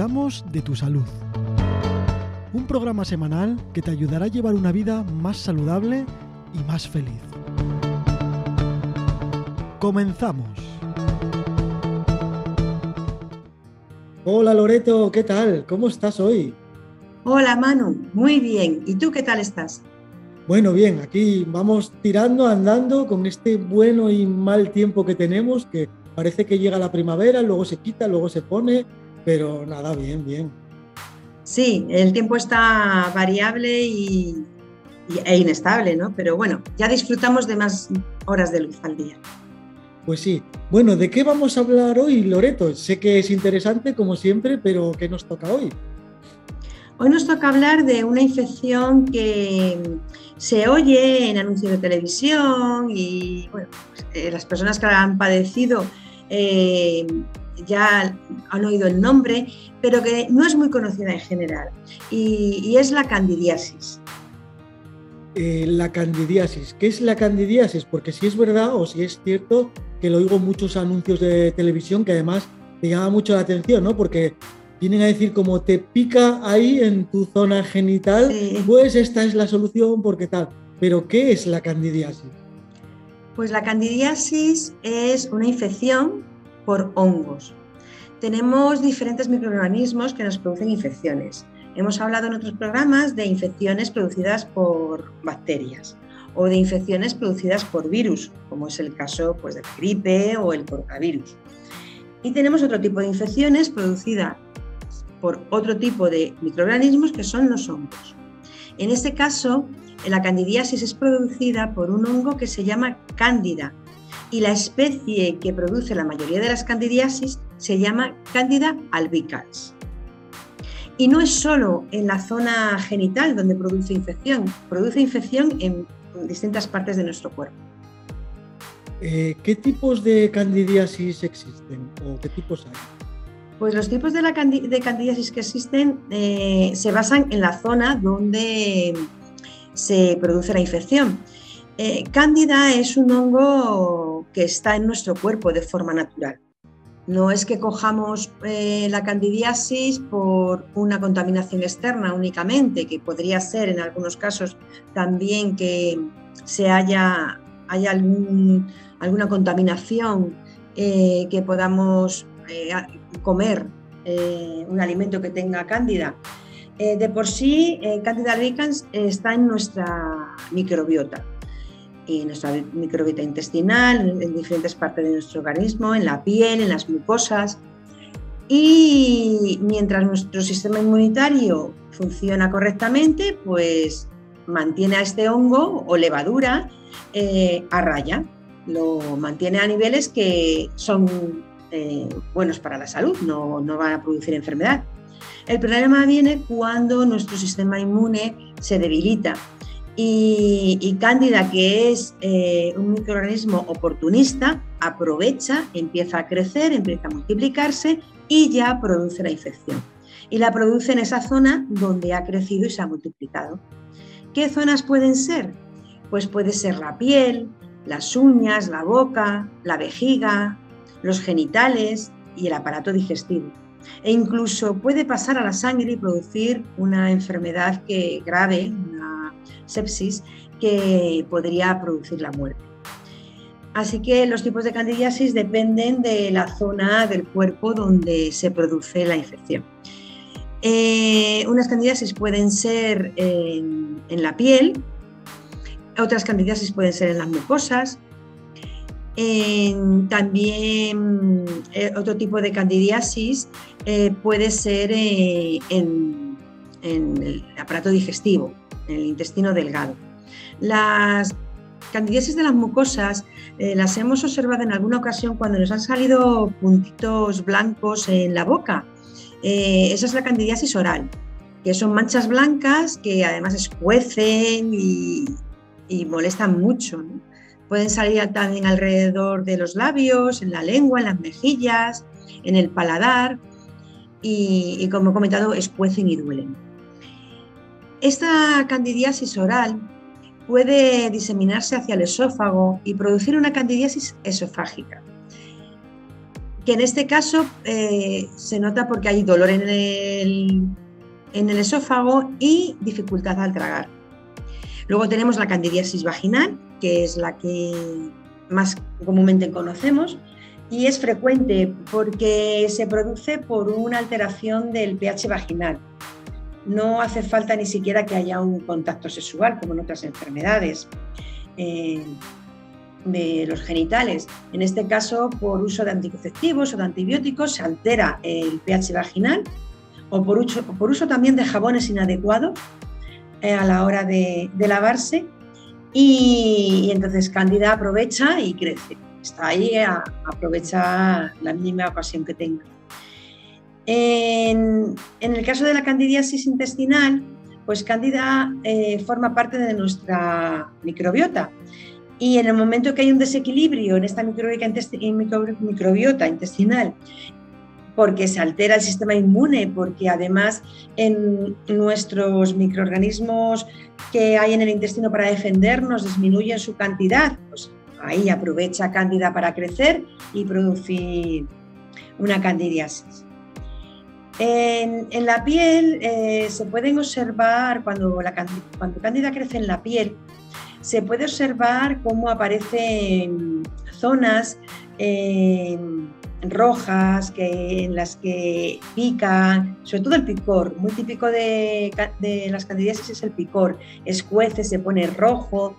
cuidamos de tu salud. Un programa semanal que te ayudará a llevar una vida más saludable y más feliz. Comenzamos. Hola Loreto, ¿qué tal? ¿Cómo estás hoy? Hola Manu, muy bien. ¿Y tú qué tal estás? Bueno, bien, aquí vamos tirando, andando con este bueno y mal tiempo que tenemos, que parece que llega la primavera, luego se quita, luego se pone, pero nada, bien, bien. Sí, el tiempo está variable y, e inestable, ¿no? Pero bueno, ya disfrutamos de más horas de luz al día. Pues sí. Bueno, ¿de qué vamos a hablar hoy, Loreto? Sé que es interesante, como siempre, pero ¿qué nos toca hoy? Hoy nos toca hablar de una infección que se oye en anuncios de televisión y bueno, pues, eh, las personas que la han padecido eh, ya han oído el nombre, pero que no es muy conocida en general, y, es la candidiasis. Eh, la candidiasis, ¿qué es la candidiasis? Porque si es verdad o si es cierto que lo oigo en muchos anuncios de televisión que además te llama mucho la atención, ¿no? Porque vienen a decir como te pica ahí en tu zona genital, pues esta es la solución porque tal. Pero ¿qué es la candidiasis? Pues la candidiasis es una infección por hongos. Tenemos diferentes microorganismos que nos producen infecciones. Hemos hablado en otros programas de infecciones producidas por bacterias o de infecciones producidas por virus, como es el caso pues, de la gripe o el coronavirus. Y tenemos otro tipo de infecciones producidas por otro tipo de microorganismos que son los hongos. En este caso, la candidiasis es producida por un hongo que se llama cándida y la especie que produce la mayoría de las candidiasis se llama Candida albicans. Y no es solo en la zona genital donde produce infección, produce infección en distintas partes de nuestro cuerpo. Eh, ¿Qué tipos de candidiasis existen o qué tipos hay? Pues los tipos de, la de candidiasis que existen eh, se basan en la zona donde se produce la infección. Eh, cándida es un hongo que está en nuestro cuerpo de forma natural. No es que cojamos eh, la candidiasis por una contaminación externa únicamente, que podría ser en algunos casos también que se haya, haya alguna contaminación eh, que podamos eh, comer un alimento que tenga cándida. de por sí, Candida albicans está en nuestra microbiota en nuestra microbiota intestinal, en diferentes partes de nuestro organismo, en la piel, en las mucosas. Y mientras nuestro sistema inmunitario funciona correctamente, pues mantiene a este hongo o levadura eh, a raya, lo mantiene a niveles que son eh, buenos para la salud, no, no van a producir enfermedad. El problema viene cuando nuestro sistema inmune se debilita y, Cándida, que es eh, un microorganismo oportunista, aprovecha, empieza a crecer, empieza a multiplicarse y ya produce la infección. Y la produce en esa zona donde ha crecido y se ha multiplicado. ¿Qué zonas pueden ser? Pues puede ser la piel, las uñas, la boca, la vejiga, los genitales y el aparato digestivo. E incluso puede pasar a la sangre y producir una enfermedad que, grave, sepsis que podría producir la muerte. Así que los tipos de candidiasis dependen de la zona del cuerpo donde se produce la infección. Eh, unas candidiasis pueden ser en, la piel, otras candidiasis pueden ser en las mucosas. también eh, otro tipo de candidiasis eh, puede ser en el aparato digestivo, el intestino delgado. Las candidiasis de las mucosas eh, las hemos observado en alguna ocasión cuando nos han salido puntitos blancos en la boca. Eh, esa es la candidiasis oral, que son manchas blancas que además escuecen y, molestan mucho. Pueden salir también alrededor de los labios, en la lengua, en las mejillas, en el paladar y, y como he comentado, escuecen y duelen. Esta candidiasis oral puede diseminarse hacia el esófago y producir una candidiasis esofágica, que en este caso eh, se nota porque hay dolor en el, en el esófago y dificultad al tragar. Luego tenemos la candidiasis vaginal, que es la que más comúnmente conocemos, y es frecuente porque se produce por una alteración del pH vaginal. No hace falta ni siquiera que haya un contacto sexual como en otras enfermedades eh, de los genitales. En este caso, por uso de anticonceptivos o de antibióticos, se altera el pH vaginal o por uso, también de jabones inadecuados eh, a la hora de, lavarse y, entonces Cándida aprovecha y crece. Está ahí, a, aprovecha la mínima ocasión que tenga. En, el caso de la candidiasis intestinal, pues Cándida eh, forma parte de nuestra microbiota. Y en el momento que hay un desequilibrio en esta microbiota intestinal, porque se altera el sistema inmune, porque además en nuestros microorganismos que hay en el intestino para defendernos disminuyen su cantidad, pues ahí aprovecha Cándida para crecer y producir una candidiasis. En, la piel eh, se pueden observar, cuando, la, cuando Cándida crece en la piel, se puede observar cómo aparecen zonas eh, rojas que, en las que pican, sobre todo el picor, muy típico de, las candidiasis es el picor, escuece, se pone rojo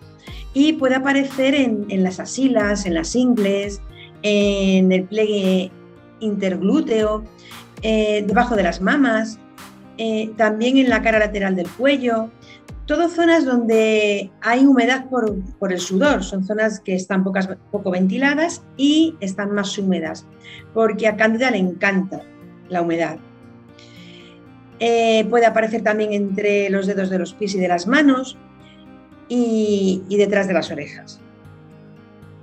y puede aparecer en, las asilas, en las ingles, en el pliegue interglúteo, eh, debajo de las mamas, eh, también en la cara lateral del cuello. Todo zonas donde hay humedad por, el sudor, son zonas que están pocas, poco ventiladas y están más húmedas, porque a Cándida le encanta la humedad. Eh, puede aparecer también entre los dedos de los pies y de las manos y, detrás de las orejas.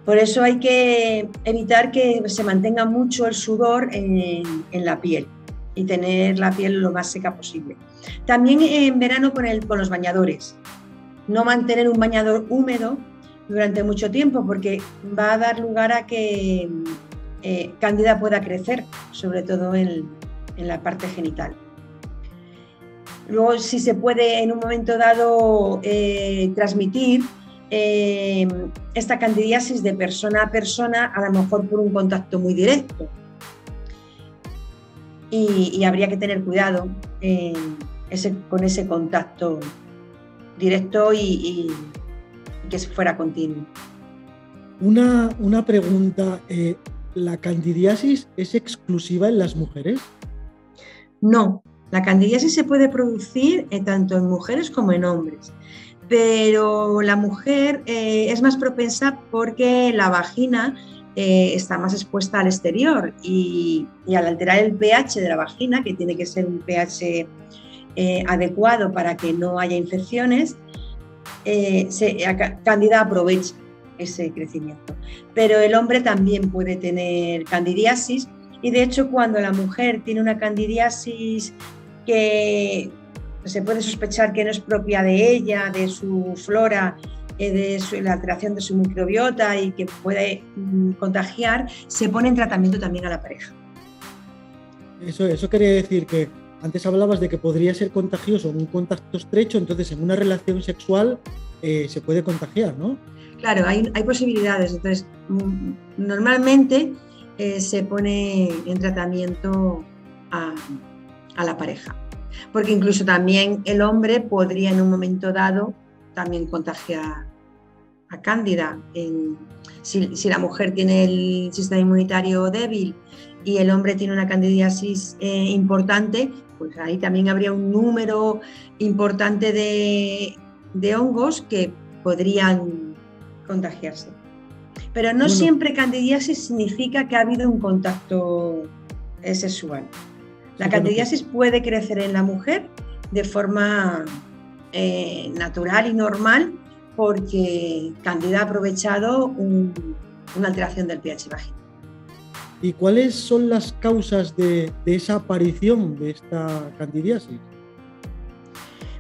Por eso hay que evitar que se mantenga mucho el sudor en, la piel y tener la piel lo más seca posible. También en verano con, los bañadores. No mantener un bañador húmedo durante mucho tiempo porque va a dar lugar a que eh, Cándida pueda crecer, sobre todo en, la parte genital. Luego, si se puede en un momento dado eh, transmitir eh, esta candidiasis de persona a persona, a lo mejor por un contacto muy directo. Y, habría que tener cuidado con ese contacto directo y, que fuera continuo. Una, una pregunta, ¿la candidiasis es exclusiva en las mujeres? No, la candidiasis se puede producir eh, tanto en mujeres como en hombres, pero la mujer eh, es más propensa porque la vagina eh, está más expuesta al exterior y, al alterar el pH de la vagina, que tiene que ser un pH adecuado para que no haya infecciones, Candida aprovecha ese crecimiento. Pero el hombre también puede tener candidiasis y de hecho cuando la mujer tiene una candidiasis que se puede sospechar que no es propia de ella, de su flora, eh, de la alteración de su microbiota y que puede mm, contagiar, se pone en tratamiento también a la pareja. Eso, eso quería decir que antes hablabas de que podría ser contagioso en un contacto estrecho, entonces en una relación sexual eh, se puede contagiar, ¿no? Claro, hay, posibilidades. Entonces, mm, normalmente eh, se pone en tratamiento a, la pareja. Porque incluso también el hombre podría en un momento dado también contagiar a cándida. si, la mujer tiene el sistema inmunitario débil y el hombre tiene una candidiasis eh, importante, pues ahí también habría un número importante de, de hongos que podrían contagiarse. Pero no siempre candidiasis significa que ha habido un contacto eh, sexual. La candidiasis puede crecer en la mujer de forma eh, natural y normal porque Candida ha aprovechado una alteración del pH vaginal. ¿Y cuáles son las causas de, de esa aparición de esta candidiasis?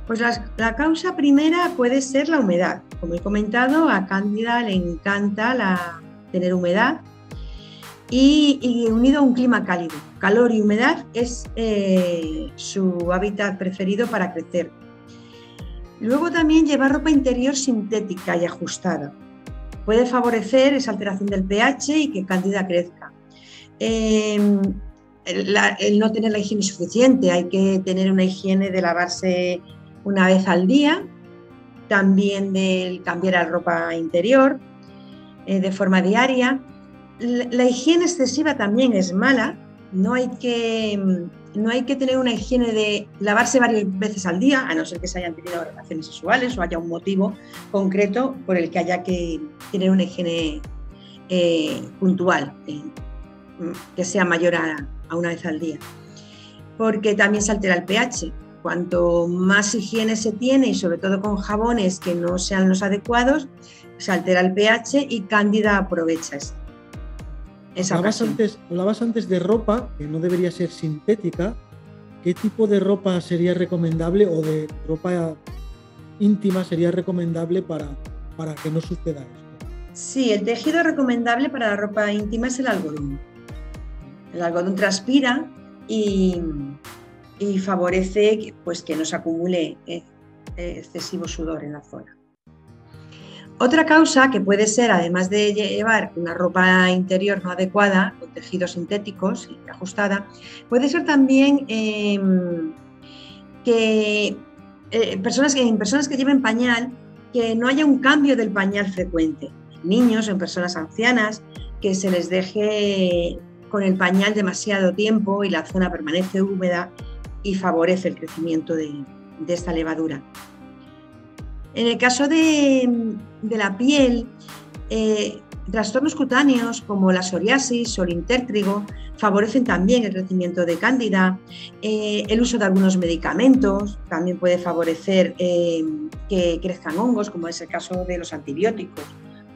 Pues la, causa primera puede ser la humedad. Como he comentado, a Cándida le encanta la, tener humedad. Y, unido a un clima cálido. Calor y humedad es eh, su hábitat preferido para crecer. Luego también llevar ropa interior sintética y ajustada. Puede favorecer esa alteración del pH y que Cándida crezca. Em, el, no tener la higiene suficiente, hay que tener una higiene de lavarse una vez al día, también de cambiar la ropa interior eh, de forma diaria. La, higiene excesiva también es mala, no hay, que, no hay que tener una higiene de lavarse varias veces al día, a no ser que se hayan tenido relaciones sexuales o haya un motivo concreto por el que haya que tener una higiene eh, puntual, eh, que sea mayor a, a una vez al día. Porque también se altera el pH. Cuanto más higiene se tiene y sobre todo con jabones que no sean los adecuados, se altera el pH y Cándida aprovecha eso. hablabas antes, hablabas antes de ropa que no debería ser sintética. ¿Qué tipo de ropa sería recomendable o de ropa íntima sería recomendable para, para que no suceda esto? Sí, el tejido recomendable para la ropa íntima es el algodón. El algodón transpira y, y favorece pues, que no se acumule eh, excesivo sudor en la zona. Otra causa que puede ser, además de llevar una ropa interior no adecuada, con tejidos sintéticos y ajustada, puede ser también em, que, eh, personas en personas que lleven pañal, que no haya un cambio del pañal frecuente. En niños, en personas ancianas, que se les deje con el pañal demasiado tiempo y la zona permanece húmeda y favorece el crecimiento de, esta levadura. En el caso de, la piel, eh, trastornos cutáneos como la psoriasis o el intértrigo favorecen también el crecimiento de cándida. Eh, el uso de algunos medicamentos también puede favorecer eh, que crezcan hongos, como es el caso de los antibióticos.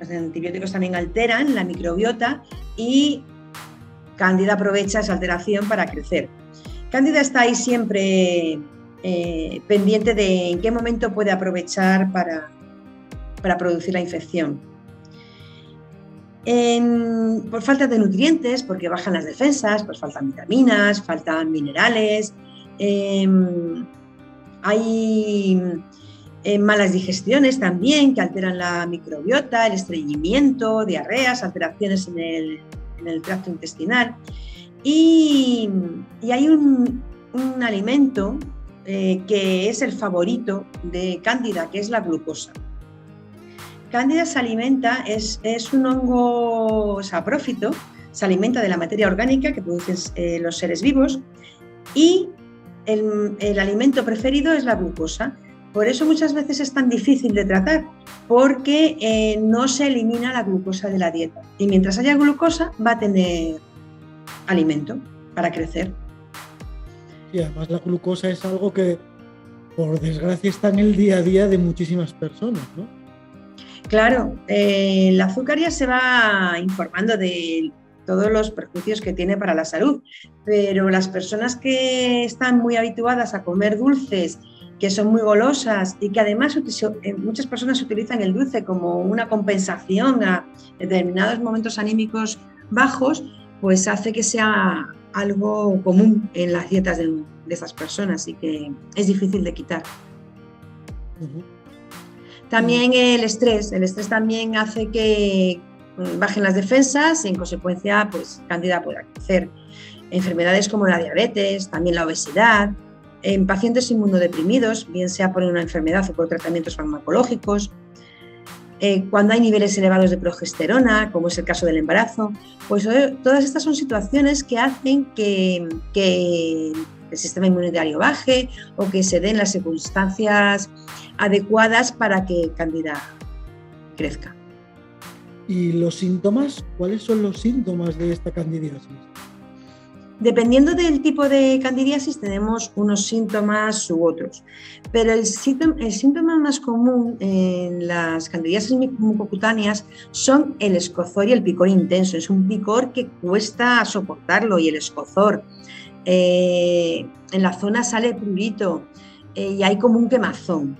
Los antibióticos también alteran la microbiota y cándida aprovecha esa alteración para crecer. Cándida está ahí siempre eh, pendiente de en qué momento puede aprovechar para, para producir la infección. por falta de nutrientes, porque bajan las defensas, pues faltan vitaminas, faltan minerales, em, hay eh, malas digestiones también que alteran la microbiota, el estreñimiento, diarreas, alteraciones en el, en el tracto intestinal. Y, hay un, alimento eh, que es el favorito de Cándida, que es la glucosa. Cándida se alimenta, es, un hongo saprófito, se alimenta de la materia orgánica que producen eh, los seres vivos y el, alimento preferido es la glucosa. Por eso muchas veces es tan difícil de tratar, porque eh, no se elimina la glucosa de la dieta. Y mientras haya glucosa va a tener alimento para crecer. Y además la glucosa es algo que, por desgracia, está en el día a día de muchísimas personas, ¿no? Claro, eh, el azúcar ya se va informando de todos los perjuicios que tiene para la salud, pero las personas que están muy habituadas a comer dulces, que son muy golosas y que además eh, muchas personas utilizan el dulce como una compensación a determinados momentos anímicos bajos, pues hace que sea algo común en las dietas de, esas personas y que es difícil de quitar. También el estrés, el estrés también hace que mm, bajen las defensas y en consecuencia pues Cándida pueda crecer. Enfermedades como la diabetes, también la obesidad, en pacientes inmunodeprimidos, bien sea por una enfermedad o por tratamientos farmacológicos, eh, cuando hay niveles elevados de progesterona, como es el caso del embarazo, pues eh, todas estas son situaciones que hacen que, el sistema inmunitario baje o que se den las circunstancias adecuadas para que Candida crezca. ¿Y los síntomas? ¿Cuáles son los síntomas de esta candidiasis? Dependiendo del tipo de candidiasis tenemos unos síntomas u otros, pero el síntoma, más común en las candidiasis mucocutáneas son el escozor y el picor intenso. Es un picor que cuesta soportarlo y el escozor. Eh, en la zona sale prurito eh, y hay como un quemazón.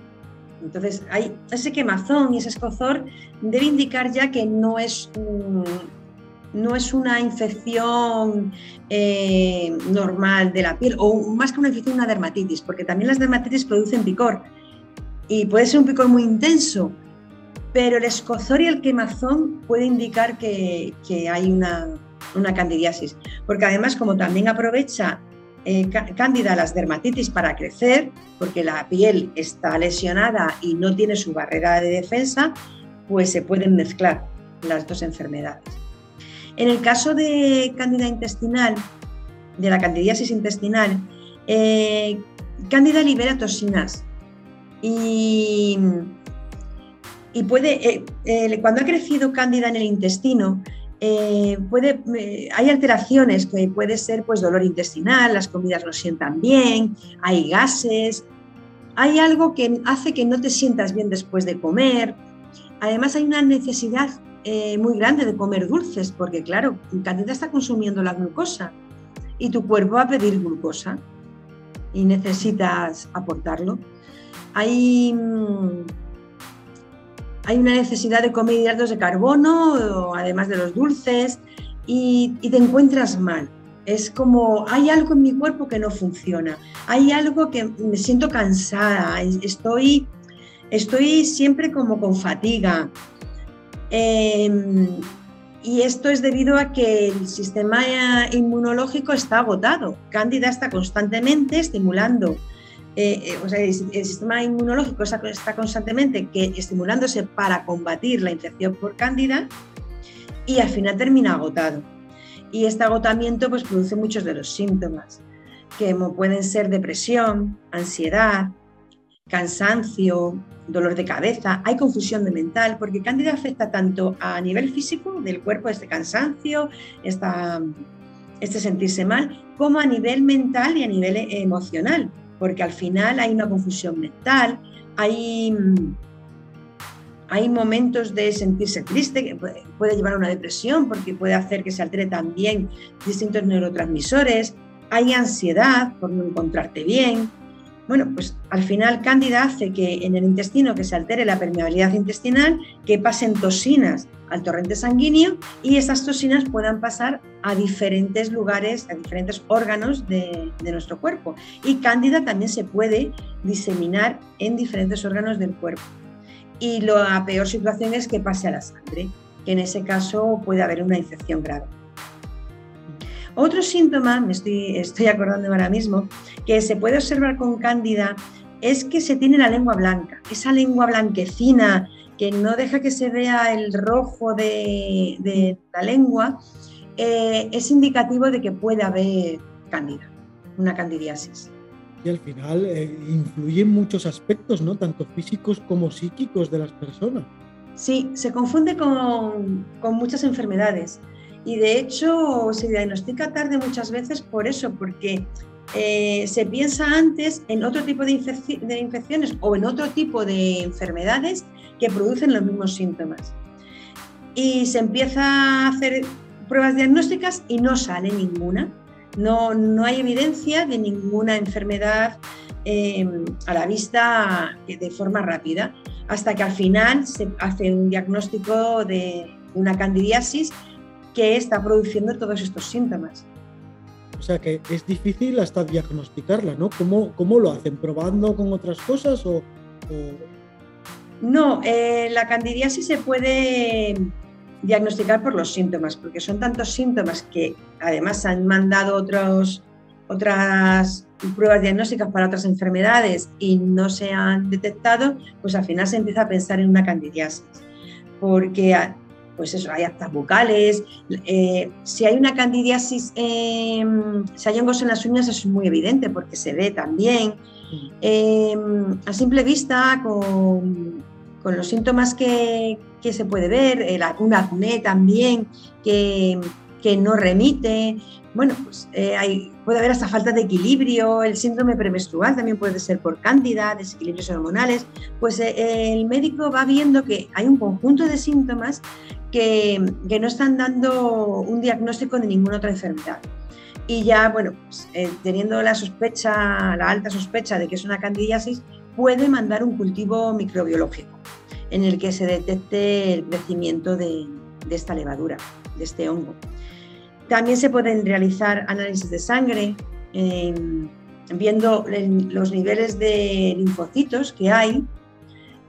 Entonces, hay ese quemazón y ese escozor debe indicar ya que no es no es una infección eh, normal de la piel, o más que una infección, una dermatitis, porque también las dermatitis producen picor y puede ser un picor muy intenso, pero el escozor y el quemazón puede indicar que, hay una, candidiasis, porque además como también aprovecha eh, cándida las dermatitis para crecer, porque la piel está lesionada y no tiene su barrera de defensa, pues se pueden mezclar las dos enfermedades. En el caso de cándida intestinal, de la candidiasis intestinal, eh, cándida libera toxinas y, puede, eh, eh, cuando ha crecido cándida en el intestino, puede, hay alteraciones que puede ser pues, dolor intestinal, las comidas no sientan bien, hay gases, hay algo que hace que no te sientas bien después de comer. Además hay una necesidad eh, muy grande de comer dulces, porque claro, Candida está consumiendo la glucosa y tu cuerpo va a pedir glucosa y necesitas aportarlo. Hay, mm, hay una necesidad de comer hidratos de carbono, además de los dulces, y, y te encuentras mal. Es como, hay algo en mi cuerpo que no funciona, hay algo que me siento cansada, estoy, estoy siempre como con fatiga, Em, y esto es debido a que el sistema inmunológico está agotado. Cándida está constantemente estimulando, eh, eh, o sea, el, sistema inmunológico está, constantemente que, estimulándose para combatir la infección por cándida y al final termina agotado. Y este agotamiento pues, produce muchos de los síntomas, que pueden ser depresión, ansiedad, cansancio, dolor de cabeza, hay confusión de mental, porque Cándida afecta tanto a nivel físico del cuerpo, este cansancio, esta, este sentirse mal, como a nivel mental y a nivel emocional, porque al final hay una confusión mental, hay, hay momentos de sentirse triste, que puede llevar a una depresión, porque puede hacer que se altere también distintos neurotransmisores, hay ansiedad por no encontrarte bien, bueno, pues al final Cándida hace que en el intestino que se altere la permeabilidad intestinal, que pasen toxinas al torrente sanguíneo y esas toxinas puedan pasar a diferentes lugares, a diferentes órganos de, nuestro cuerpo. Y Cándida también se puede diseminar en diferentes órganos del cuerpo. Y la peor situación es que pase a la sangre, que en ese caso puede haber una infección grave. Otro síntoma, me estoy, estoy acordando ahora mismo, que se puede observar con cándida es que se tiene la lengua blanca, esa lengua blanquecina que no deja que se vea el rojo de, la lengua, eh, es indicativo de que puede haber cándida, una candidiasis. Y al final eh, influyen muchos aspectos, ¿no? Tanto físicos como psíquicos de las personas. Sí, se confunde con, con muchas enfermedades. Y de hecho se diagnostica tarde muchas veces por eso, porque eh, se piensa antes en otro tipo de, infecciones o en otro tipo de enfermedades que producen los mismos síntomas. Y se empieza a hacer pruebas diagnósticas y no sale ninguna. No, no hay evidencia de ninguna enfermedad em, a la vista de forma rápida, hasta que al final se hace un diagnóstico de una candidiasis que está produciendo todos estos síntomas. O sea que es difícil hasta diagnosticarla, ¿no? ¿Cómo, cómo lo hacen? ¿Probando con otras cosas o...? No, eh, la candidiasis se puede diagnosticar por los síntomas, porque son tantos síntomas que además han mandado otros, otras pruebas diagnósticas para otras enfermedades y no se han detectado, pues al final se empieza a pensar en una candidiasis. Porque pues eso, hay actas bucales. Eh, si hay una candidiasis, em, si hay hongos en las uñas, eso es muy evidente porque se ve también. Em, a simple vista, con, los síntomas que, se puede ver, un acné también que, que no remite. Bueno, pues eh, hay, puede haber hasta falta de equilibrio, el síndrome premenstrual también puede ser por cándida, desequilibrios hormonales. Pues eh, el médico va viendo que hay un conjunto de síntomas que, que, no están dando un diagnóstico de ninguna otra enfermedad. Y ya, bueno, pues, eh, teniendo la sospecha, la alta sospecha de que es una candidiasis, puede mandar un cultivo microbiológico en el que se detecte el crecimiento de, esta levadura, de este hongo. También se pueden realizar análisis de sangre, viendo los niveles de linfocitos que hay.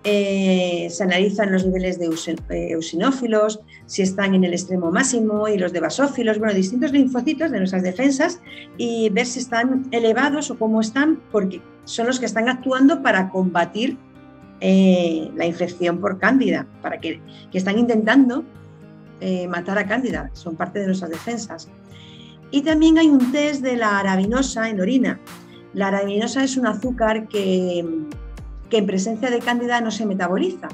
Eh, se analizan los niveles de eh, eosinófilos, si están en el extremo máximo, y los de basófilos, bueno, distintos linfocitos de nuestras defensas, y ver si están elevados o cómo están, porque son los que están actuando para combatir eh, la infección por cándida, para que, están intentando eh, matar a cándida, son parte de nuestras defensas. Y también hay un test de la arabinosa en orina. La arabinosa es un azúcar que, que en presencia de cándida no se metaboliza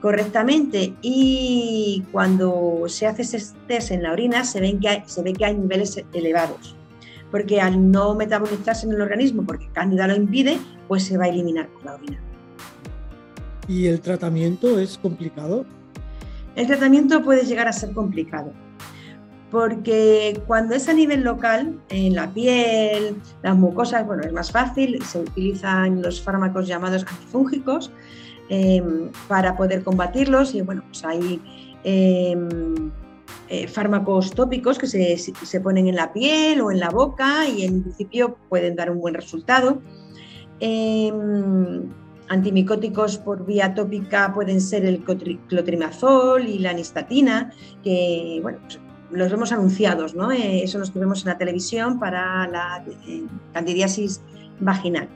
correctamente y cuando se hace ese test en la orina se, ven que se ve que hay niveles elevados, porque al no metabolizarse en el organismo, porque cándida lo impide, pues se va a eliminar con la orina. ¿Y el tratamiento es complicado? El tratamiento puede llegar a ser complicado, porque cuando es a nivel local, en la piel, las mucosas, bueno, es más fácil, se utilizan los fármacos llamados antifúngicos em, para poder combatirlos y bueno, pues hay em, eh, fármacos tópicos que se, se, ponen en la piel o en la boca y en principio pueden dar un buen resultado. Antimicóticos por vía tópica pueden ser el clotrimazol y la anistatina, que bueno, pues, los vemos anunciados, ¿no? Eh, eso los que vemos en la televisión para la eh, candidiasis vaginal.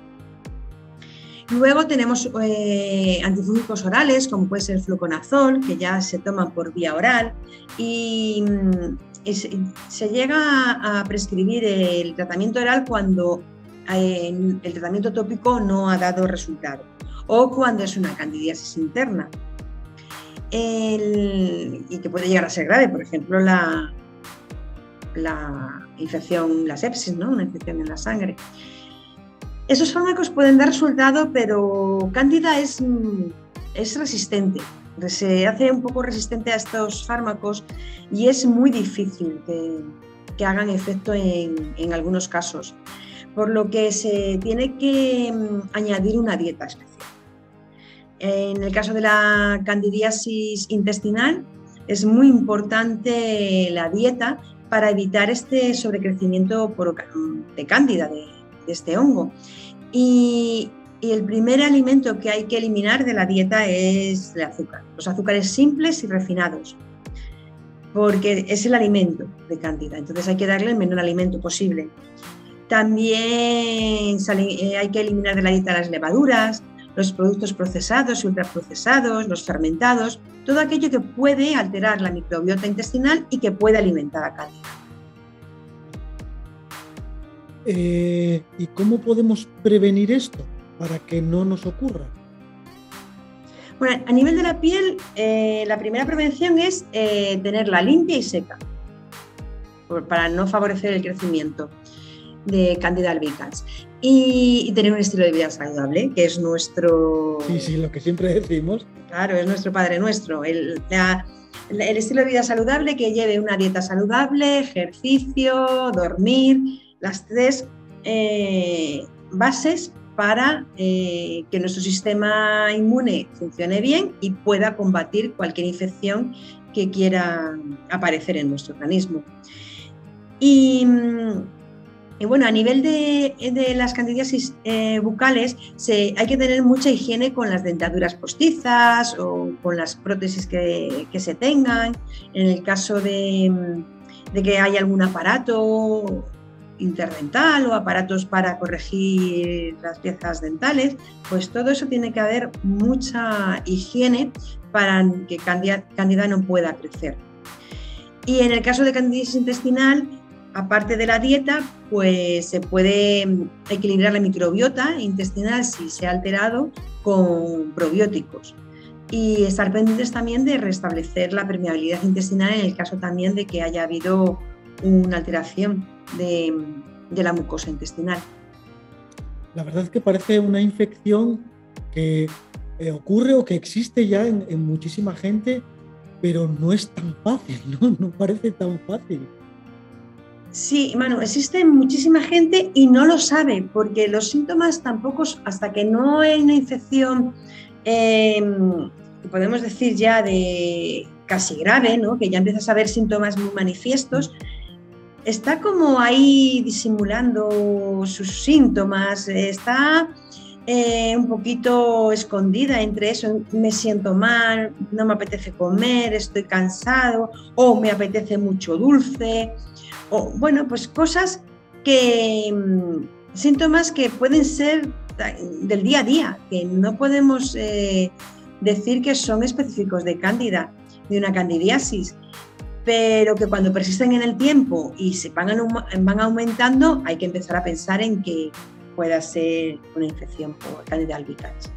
Luego tenemos eh, antifúngicos orales, como puede ser fluconazol, que ya se toman por vía oral, y, y se llega a prescribir el tratamiento oral cuando el tratamiento tópico no ha dado resultado o cuando es una candidiasis interna. y que puede llegar a ser grave, por ejemplo, la, infección, la sepsis, ¿no? una infección en la sangre. Esos fármacos pueden dar resultado, pero Cándida es, es resistente, se hace un poco resistente a estos fármacos y es muy difícil que, que hagan efecto en, en, algunos casos, por lo que se tiene que mm, añadir una dieta especial. En el caso de la candidiasis intestinal, es muy importante la dieta para evitar este sobrecrecimiento de cándida, de, este hongo. Y, el primer alimento que hay que eliminar de la dieta es el azúcar, los azúcares simples y refinados, porque es el alimento de cándida, entonces hay que darle el menor alimento posible. También eh, hay que eliminar de la dieta las levaduras, los productos procesados y ultraprocesados, los fermentados, todo aquello que puede alterar la microbiota intestinal y que puede alimentar a cándida. Eh, ¿Y cómo podemos prevenir esto para que no nos ocurra? Bueno, a nivel de la piel, eh, la primera prevención es eh, tenerla limpia y seca, para no favorecer el crecimiento de Candida albicans y, tener un estilo de vida saludable, que es nuestro... Sí, sí, lo que siempre decimos. Claro, es nuestro Padre Nuestro. El, el estilo de vida saludable que lleve una dieta saludable, ejercicio, dormir, las tres eh, bases para eh, que nuestro sistema inmune funcione bien y pueda combatir cualquier infección que quiera aparecer en nuestro organismo. Y y bueno, a nivel de, las candidiasis eh, bucales, hay que tener mucha higiene con las dentaduras postizas o con las prótesis que, se tengan. En el caso de, que haya algún aparato interdental o aparatos para corregir las piezas dentales, pues todo eso tiene que haber mucha higiene para que candida no pueda crecer. Y en el caso de candidiasis intestinal, aparte de la dieta, pues se puede equilibrar la microbiota intestinal si se ha alterado con probióticos. Y estar pendientes también de restablecer la permeabilidad intestinal en el caso también de que haya habido una alteración de, la mucosa intestinal. La verdad es que parece una infección que eh, ocurre o que existe ya en, muchísima gente, pero no es tan fácil. No parece tan fácil. Sí, Manu, existe muchísima gente y no lo sabe, porque los síntomas tampoco, hasta que no hay una infección, em, podemos decir ya de, casi grave, ¿no? que ya empiezas a ver síntomas muy manifiestos, está como ahí disimulando sus síntomas, está eh, un poquito escondida entre eso, me siento mal, no me apetece comer, estoy cansado, o me apetece mucho dulce, o bueno, pues cosas que, mm, síntomas que pueden ser del día a día, que no podemos eh, decir que son específicos de cándida, de una candidiasis, pero que cuando persisten en el tiempo y se van, van aumentando, hay que empezar a pensar en que pueda ser una infección por Candida albicans.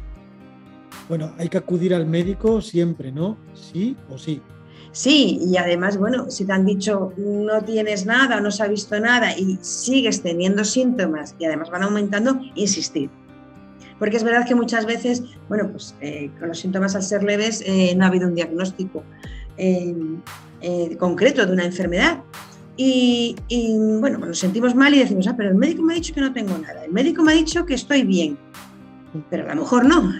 Bueno, hay que acudir al médico siempre, ¿no? Sí o sí. Sí, y además, bueno, si te han dicho no tienes nada, no se ha visto nada y sigues teniendo síntomas y además van aumentando, insistir. Porque es verdad que muchas veces, bueno, pues eh, con los síntomas al ser leves eh, no ha habido un diagnóstico eh, concreto de una enfermedad. Y, bueno, nos sentimos mal y decimos, ah, pero el médico me ha dicho que no tengo nada, el médico me ha dicho que estoy bien, pero a lo mejor no.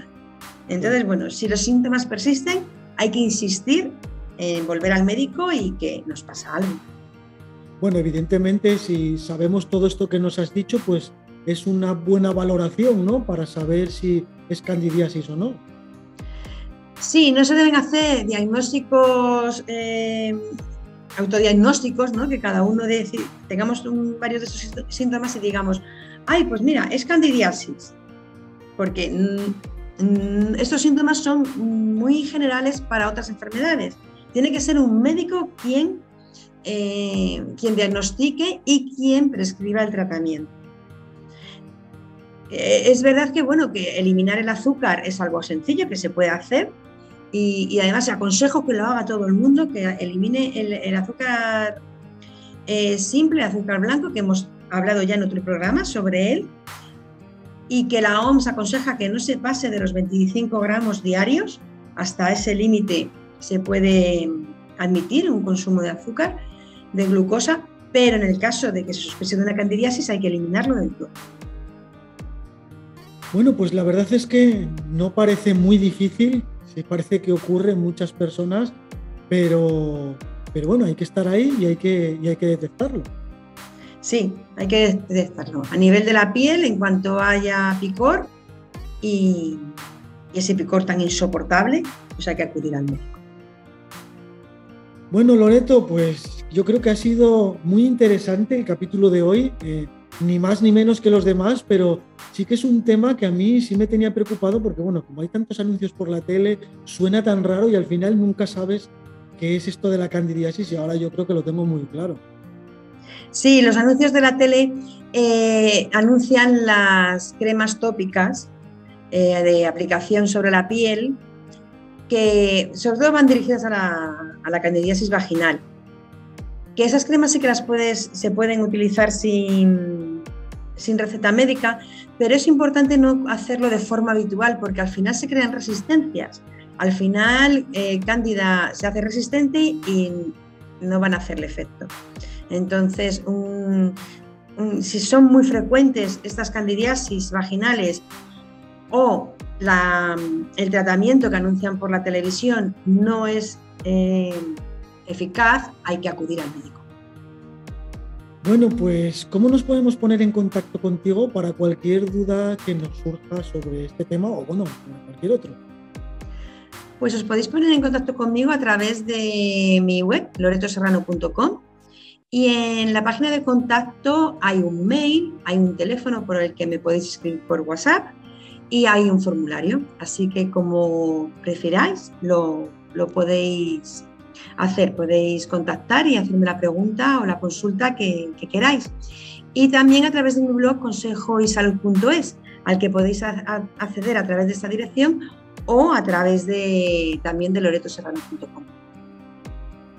Entonces, bueno, si los síntomas persisten, hay que insistir en volver al médico y que nos pasa algo. Bueno, evidentemente, si sabemos todo esto que nos has dicho, pues es una buena valoración, ¿no? Para saber si es candidiasis o no. Sí, no se deben hacer diagnósticos eh, autodiagnósticos, ¿no? que cada uno de, tengamos varios de esos síntomas y digamos, ay, pues mira, es candidiasis, porque mm, mm, estos síntomas son muy generales para otras enfermedades. Tiene que ser un médico quien, eh, quien diagnostique y quien prescriba el tratamiento. Eh, es verdad que, bueno, que eliminar el azúcar es algo sencillo que se puede hacer, y, además aconsejo que lo haga todo el mundo, que elimine el, azúcar eh, simple, azúcar blanco, que hemos hablado ya en otro programa sobre él, y que la OMS aconseja que no se pase de los 25 gramos diarios, hasta ese límite se puede admitir un consumo de azúcar, de glucosa, pero en el caso de que se sospeche una candidiasis hay que eliminarlo del todo. Bueno, pues la verdad es que no parece muy difícil Sí, parece que ocurre en muchas personas, pero, pero bueno, hay que estar ahí y hay que, hay que detectarlo. Sí, hay que detectarlo. A nivel de la piel, en cuanto haya picor y, ese picor tan insoportable, pues hay que acudir al médico. Bueno, Loreto, pues yo creo que ha sido muy interesante el capítulo de hoy. Eh, ni más ni menos que los demás, pero sí que es un tema que a mí sí me tenía preocupado porque, bueno, como hay tantos anuncios por la tele, suena tan raro y al final nunca sabes qué es esto de la candidiasis y ahora yo creo que lo tengo muy claro. Sí, los anuncios de la tele eh, anuncian las cremas tópicas eh, de aplicación sobre la piel que sobre todo van dirigidas a la, a la candidiasis vaginal que esas cremas sí que las puedes, se pueden utilizar sin, sin receta médica, pero es importante no hacerlo de forma habitual porque al final se crean resistencias. Al final, eh, Cándida se hace resistente y no van a hacerle efecto. Entonces, si son muy frecuentes estas candidiasis vaginales o el tratamiento que anuncian por la televisión no es eh, eficaz, hay que acudir al médico. Bueno, pues, ¿cómo nos podemos poner en contacto contigo para cualquier duda que nos surja sobre este tema o, bueno, cualquier otro? Pues os podéis poner en contacto conmigo a través de mi web, loretoserrano.com. Y en la página de contacto hay un mail, hay un teléfono por el que me podéis escribir por WhatsApp y hay un formulario. Así que como prefiráis, lo, lo podéis hacer. Podéis contactar y hacerme la pregunta o la consulta que, queráis. Y también a través de mi blog consejoysalud.es, al que podéis acceder a través de esta dirección o a través de, también de loretoserrano.com.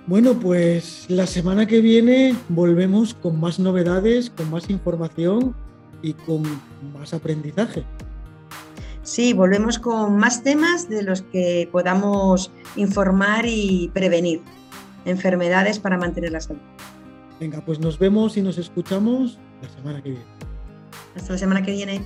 Bueno, pues la semana que viene volvemos con más novedades, con más información y con más aprendizaje. Sí, volvemos con más temas de los que podamos informar y prevenir enfermedades para mantener la salud. Venga, pues nos vemos y nos escuchamos la semana que viene. Hasta la semana que viene.